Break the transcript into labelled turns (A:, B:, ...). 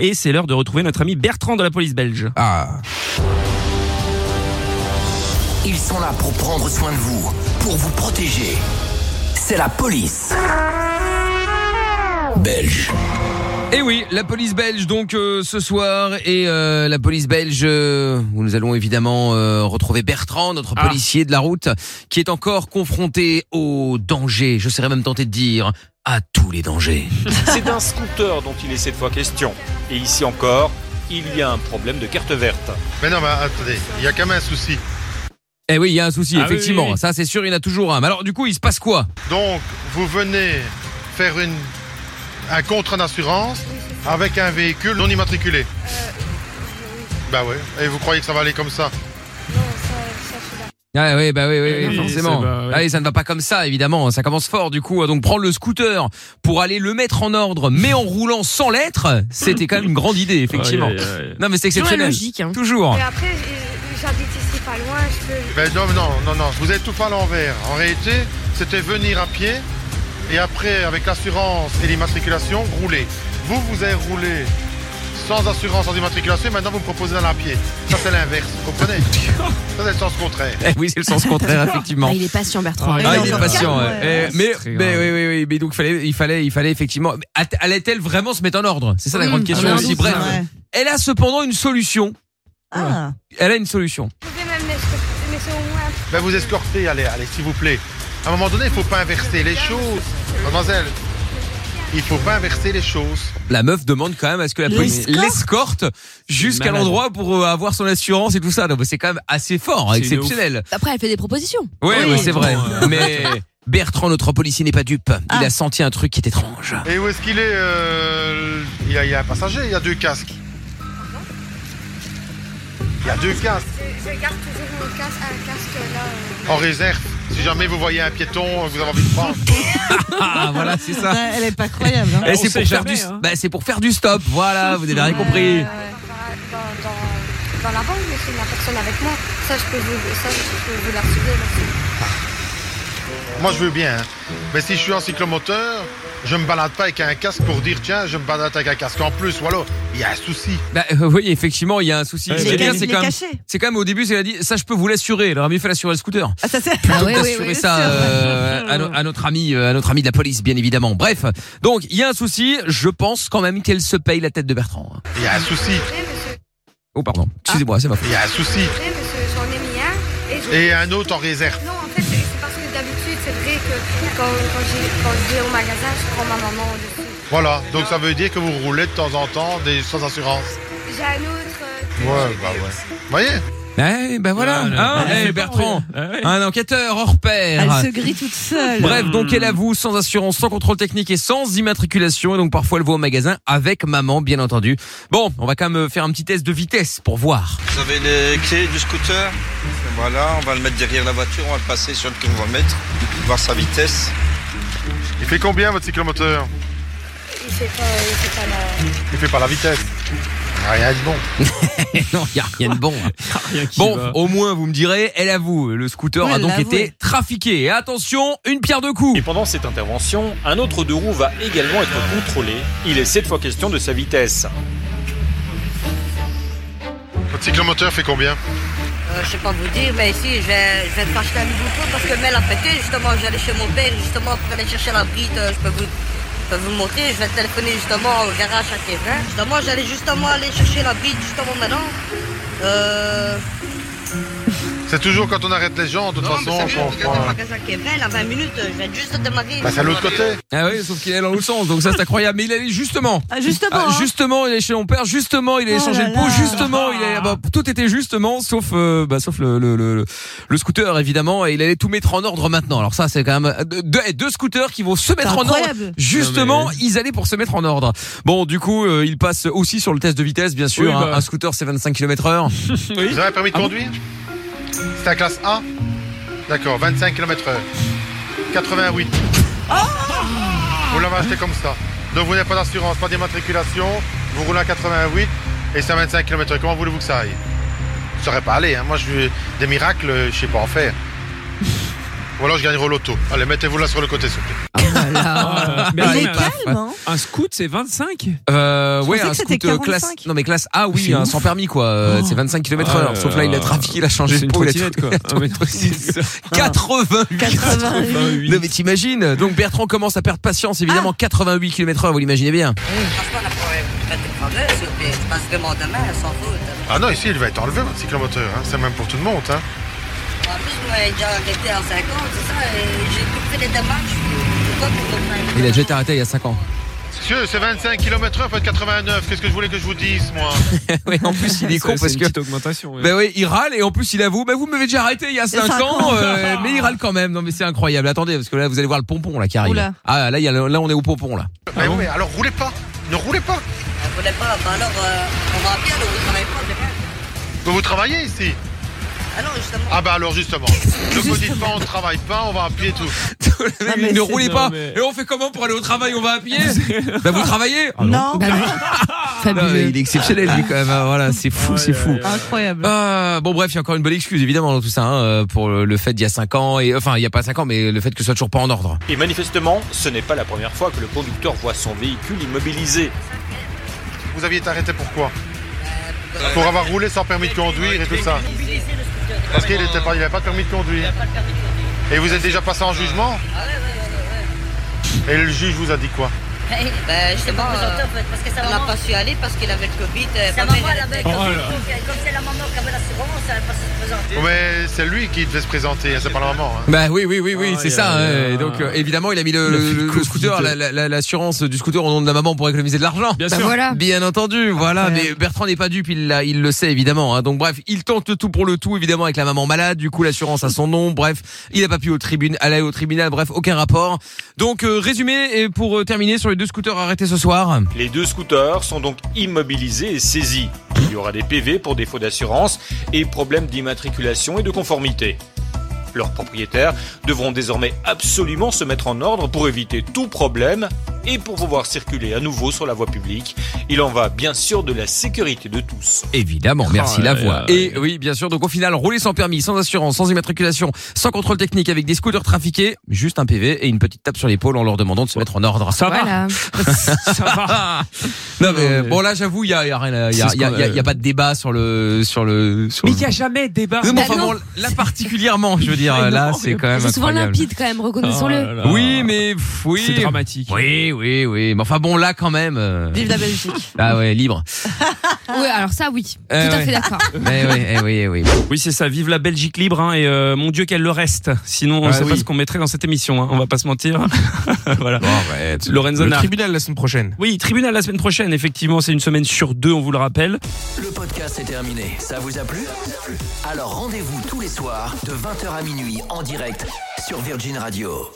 A: et c'est l'heure de retrouver notre ami Bertrand de la police belge.
B: Ah.
C: Ils sont là pour prendre soin de vous, pour vous protéger. C'est la police. Belge.
B: Et Eh oui, la police belge donc euh, ce soir et euh, la police belge euh, où nous allons évidemment euh, retrouver Bertrand, notre
A: Ah.
B: policier de la route, qui est encore confronté au danger. Je serais même tenté de dire à tous les dangers.
D: C'est d'un scooter dont il est cette fois question. Et ici encore, il y a un problème de carte verte.
E: Mais non, mais attendez, il y a quand même un souci.
B: Eh oui, il y a un souci
A: Ah
B: effectivement.
A: oui, oui.
B: Ça c'est sûr, il y en a toujours un. Mais alors du coup, il se passe quoi?
E: Donc, vous venez faire une, un contrat d'assurance avec un véhicule non immatriculé. Bah ouais. Et vous croyez que ça va aller comme ça?
B: Ah oui, bah oui, oui, oui,
A: Oui,
B: forcément.
A: bah, oui.
B: Ah oui, ça ne va pas comme ça, évidemment. Ça commence fort, du coup. Donc, prendre le scooter pour aller le mettre en ordre, mais en roulant sans lettres, c'était quand même une grande idée, effectivement. Non, mais c'est exceptionnel.
F: logique. Hein.
B: Toujours.
G: Et après, j'habite ici pas loin, je peux...
E: Ben non, non, non, non. Vous êtes tout fait à l'envers. En réalité, c'était venir à pied et après, avec l'assurance et l'immatriculation, rouler. Vous, vous avez roulé sans assurance, sans immatriculation, et maintenant vous me proposez d'aller à pied. Ça, c'est l'inverse, vous comprenez Ça, c'est le sens contraire.
B: Eh oui, c'est le sens contraire, effectivement.
F: Ah, il est patient, Bertrand.
A: Ah,
B: il est patient. ouais. Eh, mais, oui, oui, oui. Mais donc, fallait, il fallait, il fallait effectivement. Allait-elle vraiment se mettre en ordre? C'est ça la
F: Oui,
B: grande question aussi. Bref,
F: ouais.
B: elle a cependant une solution.
F: Ah.
B: Elle a une solution.
G: Vous pouvez même me laisser au moins...
E: Ben vous escortez, allez, allez, s'il vous plaît. À un moment donné, il faut pas inverser les choses. Mademoiselle, il faut pas inverser les choses.
B: La meuf demande quand même à ce que la police
F: L'escorte
B: jusqu'à l'endroit pour euh, avoir son assurance et tout ça. Donc, C'est quand même assez fort,
A: C'est
B: exceptionnel.
F: Après, elle fait des propositions.
B: Oui,
F: Oui.
B: oui, c'est vrai.
A: Euh,
B: Mais Bertrand, notre policier, n'est pas dupe. Il
F: Ah.
B: a senti un truc qui est étrange.
E: Et où est-ce qu'il est, euh, il, y a, il y a un passager, il y a deux casques. Il y a deux casques
G: Je, je garde toujours mon casque, un casque là... euh,
E: en réserve. Si jamais vous voyez un piéton, vous avez envie de prendre.
B: Ah, voilà, c'est ça.
F: Ouais, elle est pas croyable. Hein.
B: Et
A: on
B: c'est pour,
A: jamais,
B: du...
A: hein.
B: bah, c'est pour faire du stop. Voilà, vous avez rien compris.
G: euh, dans, dans, dans la banque, mais c'est la personne avec moi. Ça, je peux vous, ça, je peux vous l'assurer. là.
E: Moi, je veux bien. hein. Mais si je suis en cyclomoteur, je me balade pas avec un casque pour dire tiens, je me balade avec un casque en plus. Ou alors, il y a un souci.
B: Bah, euh, oui, effectivement, il y a un souci.
F: Il
B: c'est
F: est
B: quand même,
F: caché.
B: c'est quand même au début, c'est a dit, ça, je peux vous l'assurer. Alors, il fait l'assurer le scooter.
F: Ah, ça c'est.
B: plutôt que d'assurer ça euh, à, no- à notre ami, euh, à notre ami de la police, bien évidemment. Bref, donc il y a un souci. Je pense quand même qu'elle se paye la tête de Bertrand.
E: Il y a un souci.
B: Oh pardon, excusez-moi, c'est ma faute.
E: Il y a un souci.
G: Et
E: un autre en réserve.
G: Non, c'est vrai que quand, quand, je vais au magasin, je prends ma maman dessus.
E: Voilà. Donc ça veut dire que vous roulez de temps en temps des, sans assurance.
G: J'ai un autre... euh,
E: Ouais, bah ouais. Vous voyez?
B: Eh ben voilà,
A: Ah,
B: hein, eh, Bertrand,
A: ouais.
B: un enquêteur hors pair.
F: Elle se grille toute seule.
B: Bref, donc elle avoue sans assurance, sans contrôle technique et sans immatriculation. Et donc parfois elle va au magasin avec maman, bien entendu. Bon, on va quand même faire un petit test de vitesse pour voir.
H: Vous avez les clés du scooter? Voilà, on va le mettre derrière la voiture, on va le passer sur le kilomètre, voir sa vitesse.
E: Il fait combien votre cyclomoteur?
G: Il fait pas, il fait pas la...
E: Il fait pas la vitesse. Rien de bon.
B: non, il y a rien de bon. hein.
A: Rien qui
B: Bon,
A: va.
B: au moins vous me direz, elle avoue, le scooter a donc été trafiqué. Et attention, une pierre de coups.
D: Et pendant cette intervention, un autre deux roues va également être contrôlé. Il est cette fois question de sa vitesse.
E: Votre cyclomoteur fait combien?
I: Euh, je sais pas vous dire, mais ici, je vais, je vais te racheter un nouveau pot parce que Mel a pété. Justement, j'allais chez mon père, justement, pour aller chercher la bride. euh, Je peux vous, je vous montrer. Je vais téléphoner justement au garage à Kevin. Justement, j'allais justement aller chercher la bride, justement, maintenant. Euh...
E: C'est toujours quand on arrête les gens, de toute
I: non,
E: façon,
I: mais sérieux, regarde
E: prend...
I: magasin Kevin, à 20 minutes, je vais juste démarrer.
E: Bah, c'est à l'autre côté.
B: Ah oui, sauf qu'il est dans l'autre sens, donc ça c'est incroyable. Mais il allait justement.
F: Ah, justement.
B: Ah,
F: hein.
B: justement, il est chez mon père. Justement, il allait
F: Oh
B: changer
F: là
B: le pot.
F: là.
B: Justement, il allait, bah, tout était justement, sauf, euh, bah, sauf le, le, le, le scooter évidemment. Et il allait tout mettre en ordre maintenant. Alors ça, c'est quand même deux, deux- deux scooters qui vont se mettre en ordre.
F: incroyable.
B: Justement,
A: Non,
B: ils allaient pour se mettre en ordre. Bon, du coup, euh, il passe aussi sur le test de vitesse, bien sûr.
A: Oui,
B: hein.
A: bah.
B: Un scooter, c'est 25 km heure.
A: Oui.
E: Vous avez un permis de
A: Ah bon
E: conduire? C'est la classe A D'accord, 25 km heure. 88. vous l'avez acheté comme ça. Donc vous n'avez pas d'assurance, pas d'immatriculation, vous roulez à 88 et c'est à 25 km. Comment voulez-vous que ça aille? Je ne saurais pas aller. hein. Moi, je veux des miracles, je sais pas en faire. Ou alors je gagnerai au loto. Allez, mettez-vous là sur le côté, s'il vous plaît.
A: Ah, mais
F: Il est
A: mais
F: calme, hein
A: un scoot, c'est 25
B: Euh, ouais,
F: pensais
B: un
F: que c'était
B: scoot euh, classe.
F: 45.
B: Non mais classe A, oui,
A: C'est
B: hein,
A: ouf.
B: sans permis quoi. Euh,
A: Oh.
B: C'est 25 km heure.
A: Ah,
B: Sauf là, il a trafiqué, il a changé de
A: une
B: peau. il a
A: trottinette,
B: tout-
A: quoi.
B: il a tout-
A: Ah, mais c'est ça.
B: 88.
F: 88.
B: Non mais t'imagines Donc Bertrand commence à perdre patience évidemment 88 km heure vous l'imaginez bien
I: Franchement, la première fête de progrès, s'il vous plaît. Je passe vraiment demain, sans faute.
E: Ah non, ici, il va être enlevé, votre cyclomoteur. Hein. C'est même pour tout le monde. Hein.
I: En plus, m'avez déjà arrêté en 50, c'est ça et J'ai tout fait les démarches.
B: Il a déjà été arrêté il y a 5 ans
E: Monsieur, c'est 25 km heure, peut être 89. Qu'est-ce que je voulais que je vous dise, moi
B: Oui en plus il est con parce
A: une
B: que
A: petite augmentation. ouais.
B: Ben oui, il râle et en plus il avoue, ben vous m'avez déjà arrêté il y a 5
F: cinq
B: ans, euh, mais il râle quand même. Non mais c'est incroyable. Attendez, parce que là vous allez voir le pompon là qui arrive.
F: Oula.
B: Ah là, il y a le- là on est au pompon là.
E: Mais oui, alors roulez pas. Ne roulez pas.
I: Vous voulez pas Bah alors, euh, on va bien, alors vous travaillez pas, c'est bien.
E: Mais vous travaillez ici.
I: Ah non, justement.
E: Ah bah alors justement. Ne vous dites pas on ne travaille pas, on va à pied tout.
F: Ah, mais
B: ne roulez
A: non,
B: pas.
A: mais-
B: Et on fait comment pour aller au travail On va à pied Ben vous travaillez Ah
F: Non,
B: Non,
F: fabuleux.
B: il est exceptionnel lui quand même. hein. Voilà, c'est fou, c'est fou.
F: Incroyable.
B: Ah, bon bref, il y a encore une bonne excuse évidemment dans tout ça hein, euh, pour le fait d'il y a 5 ans et enfin il y a pas 5 ans mais le fait que ce soit toujours pas en ordre.
D: Et manifestement, ce n'est pas la première fois que le conducteur voit son véhicule immobilisé.
E: Vous aviez été arrêté pourquoi Pour avoir roulé sans permis de conduire et tout ça. Parce qu'il n'avait pas, il avait pas de permis de conduire. Et vous êtes déjà passé en jugement? Et le juge vous a dit quoi?
I: Ben, justement, euh, on n'a pas su aller parce qu'il avait le Covid. euh, ma mère, elle était-
G: Comme c'est la maman qui avait l'assurance, elle pas se présenter.
E: Mais c'est lui qui devait se présenter, c'est pas la maman. hein.
B: Bah oui oui oui oui,
A: Ah,
B: c'est ça. hein. Donc euh, évidemment, il a mis le, scooter la- la- la- l'assurance du scooter au nom de la maman pour économiser de l'argent.
A: Bien
F: Bah
A: sûr.
F: voilà.
B: Bien entendu, voilà. Mais Bertrand n'est pas dupe, il, il le sait évidemment. hein. Donc bref, il tente le tout pour le tout, évidemment, avec la maman malade. Du coup, l'assurance a son nom. Bref, il n'a pas pu au tribune, aller au tribunal. Bref, aucun rapport. Donc euh, résumé et pour euh, terminer sur les scooters arrêtés ce soir.
D: Les deux scooters sont donc immobilisés et saisis. Il y aura des PV pour défaut d'assurance et problèmes d'immatriculation et de conformité. Leurs propriétaires devront désormais absolument se mettre en ordre pour éviter tout problème et pour pouvoir circuler à nouveau sur la voie publique. Il en va bien sûr de la sécurité de tous.
B: Évidemment, merci
A: Oh
B: la
A: là.
B: Et oui, bien sûr. Donc au final, rouler sans permis, sans assurance, sans immatriculation, sans contrôle technique, avec des scooters trafiqués, juste un PV et une petite tape sur l'épaule en leur demandant de se mettre en ordre.
A: Ça va.
F: Voilà.
A: Ça va.
B: Non mais,
A: Non,
B: bon là j'avoue il y a, y a rien à- il y a, y a- y pas de débat sur le sur le sur
A: Mais il n'y a jamais de débat.
B: Non, mais
F: Bah
B: enfin
F: non.
B: bon là particulièrement je veux dire
A: Mais
B: là
A: non,
B: c'est quand même
F: C'est souvent limpide quand même,
A: Oh
F: reconnaissons-le.
A: là.
B: Oui mais pff, oui
A: C'est dramatique.
B: Oui oui oui mais enfin bon là quand même euh,
F: Vive la Belgique.
B: ah ouais libre.
J: Oui, alors ça, oui.
B: Eh
J: Tout à
B: ouais.
J: fait d'accord.
B: Mais oui eh oui eh oui.
A: Oui, c'est ça. Vive la Belgique libre. Hein, et euh, mon Dieu, qu'elle le reste. Sinon, on
B: Ah
A: sait
B: oui.
A: pas ce qu'on mettrait dans cette émission. Hein, on va pas se mentir. voilà. Lorenzo
K: Le
A: Nard.
K: tribunal la semaine prochaine.
A: Oui, tribunal la semaine prochaine. Effectivement, c'est une semaine sur deux, on vous le rappelle.
C: Le podcast est terminé. Ça vous a plu? Alors rendez-vous tous les soirs de 20h à minuit en direct sur Virgin Radio.